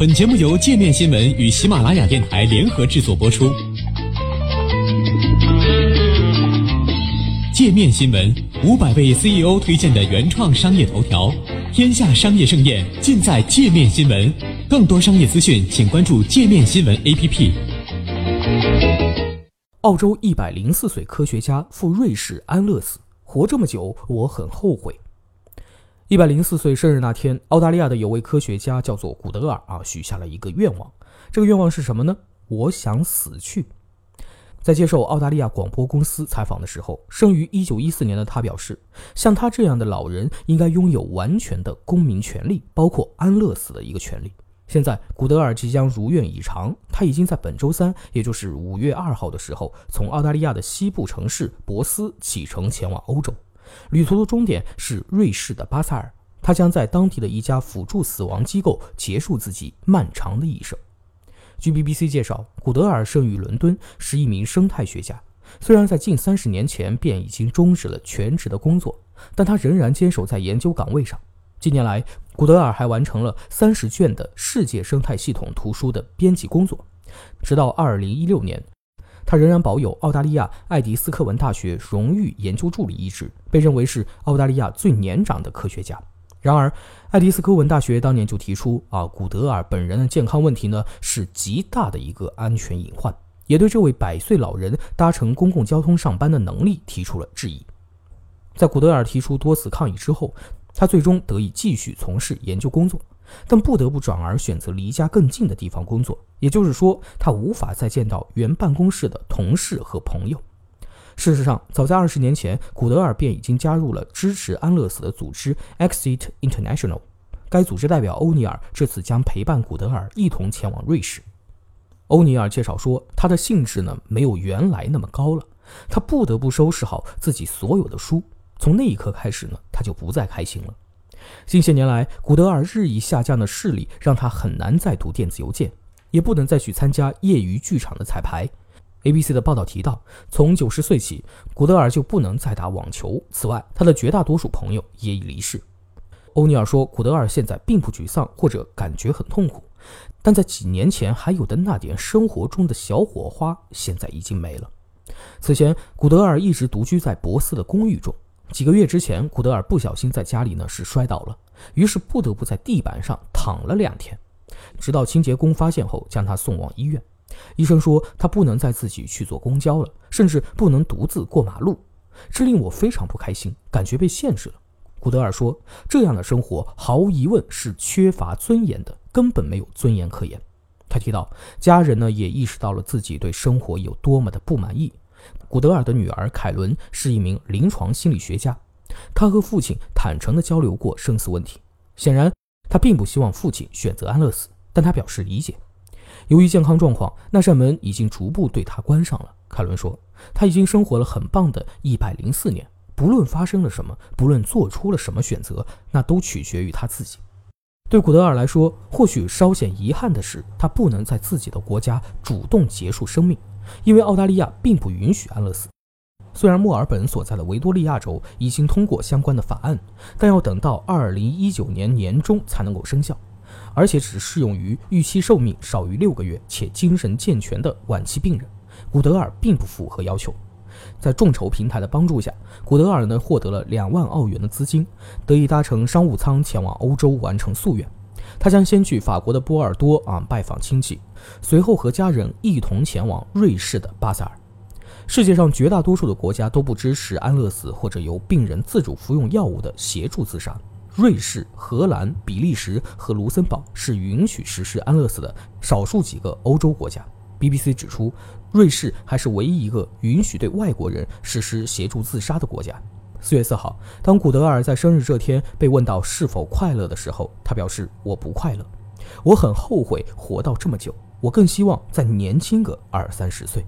本节目由界面新闻与喜马拉雅电台联合制作播出。界面新闻五百位 CEO 推荐的原创商业头条，天下商业盛宴尽在界面新闻。更多商业资讯，请关注界面新闻 APP。澳洲一百零四岁科学家赴瑞士安乐死，活这么久，我很后悔。一百零四岁生日那天，澳大利亚的有位科学家叫做古德尔啊，许下了一个愿望。这个愿望是什么呢？我想死去。在接受澳大利亚广播公司采访的时候，生于一九一四年的他表示，像他这样的老人应该拥有完全的公民权利，包括安乐死的一个权利。现在，古德尔即将如愿以偿，他已经在本周三，也就是五月二号的时候，从澳大利亚的西部城市博斯启程前往欧洲。旅途的终点是瑞士的巴塞尔，他将在当地的一家辅助死亡机构结束自己漫长的一生。据 BBC 介绍，古德尔生于伦敦，是一名生态学家。虽然在近三十年前便已经终止了全职的工作，但他仍然坚守在研究岗位上。近年来，古德尔还完成了三十卷的世界生态系统图书的编辑工作，直到二零一六年。他仍然保有澳大利亚爱迪斯科文大学荣誉研究助理一职，被认为是澳大利亚最年长的科学家。然而，爱迪斯科文大学当年就提出啊，古德尔本人的健康问题呢是极大的一个安全隐患，也对这位百岁老人搭乘公共交通上班的能力提出了质疑。在古德尔提出多次抗议之后，他最终得以继续从事研究工作。但不得不转而选择离家更近的地方工作，也就是说，他无法再见到原办公室的同事和朋友。事实上，早在二十年前，古德尔便已经加入了支持安乐死的组织 Exit International。该组织代表欧尼尔这次将陪伴古德尔一同前往瑞士。欧尼尔介绍说，他的兴致呢没有原来那么高了，他不得不收拾好自己所有的书。从那一刻开始呢，他就不再开心了。近些年来，古德尔日益下降的视力让他很难再读电子邮件，也不能再去参加业余剧场的彩排。ABC 的报道提到，从九十岁起，古德尔就不能再打网球。此外，他的绝大多数朋友也已离世。欧尼尔说，古德尔现在并不沮丧或者感觉很痛苦，但在几年前还有的那点生活中的小火花，现在已经没了。此前，古德尔一直独居在博斯的公寓中。几个月之前，古德尔不小心在家里呢是摔倒了，于是不得不在地板上躺了两天，直到清洁工发现后将他送往医院。医生说他不能再自己去坐公交了，甚至不能独自过马路，这令我非常不开心，感觉被限制了。古德尔说，这样的生活毫无疑问是缺乏尊严的，根本没有尊严可言。他提到，家人呢也意识到了自己对生活有多么的不满意。古德尔的女儿凯伦是一名临床心理学家，她和父亲坦诚地交流过生死问题。显然，她并不希望父亲选择安乐死，但她表示理解。由于健康状况，那扇门已经逐步对他关上了。凯伦说：“他已经生活了很棒的一百零四年，不论发生了什么，不论做出了什么选择，那都取决于他自己。”对古德尔来说，或许稍显遗憾的是，他不能在自己的国家主动结束生命。因为澳大利亚并不允许安乐死，虽然墨尔本所在的维多利亚州已经通过相关的法案，但要等到二零一九年年中才能够生效，而且只适用于预期寿命少于六个月且精神健全的晚期病人。古德尔并不符合要求，在众筹平台的帮助下，古德尔呢获得了两万澳元的资金，得以搭乘商务舱前往欧洲完成夙愿。他将先去法国的波尔多啊拜访亲戚，随后和家人一同前往瑞士的巴塞尔。世界上绝大多数的国家都不支持安乐死或者由病人自主服用药物的协助自杀。瑞士、荷兰、比利时和卢森堡是允许实施安乐死的少数几个欧洲国家。BBC 指出，瑞士还是唯一一个允许对外国人实施协助自杀的国家。四月四号，当古德尔在生日这天被问到是否快乐的时候，他表示：“我不快乐，我很后悔活到这么久，我更希望再年轻个二三十岁。”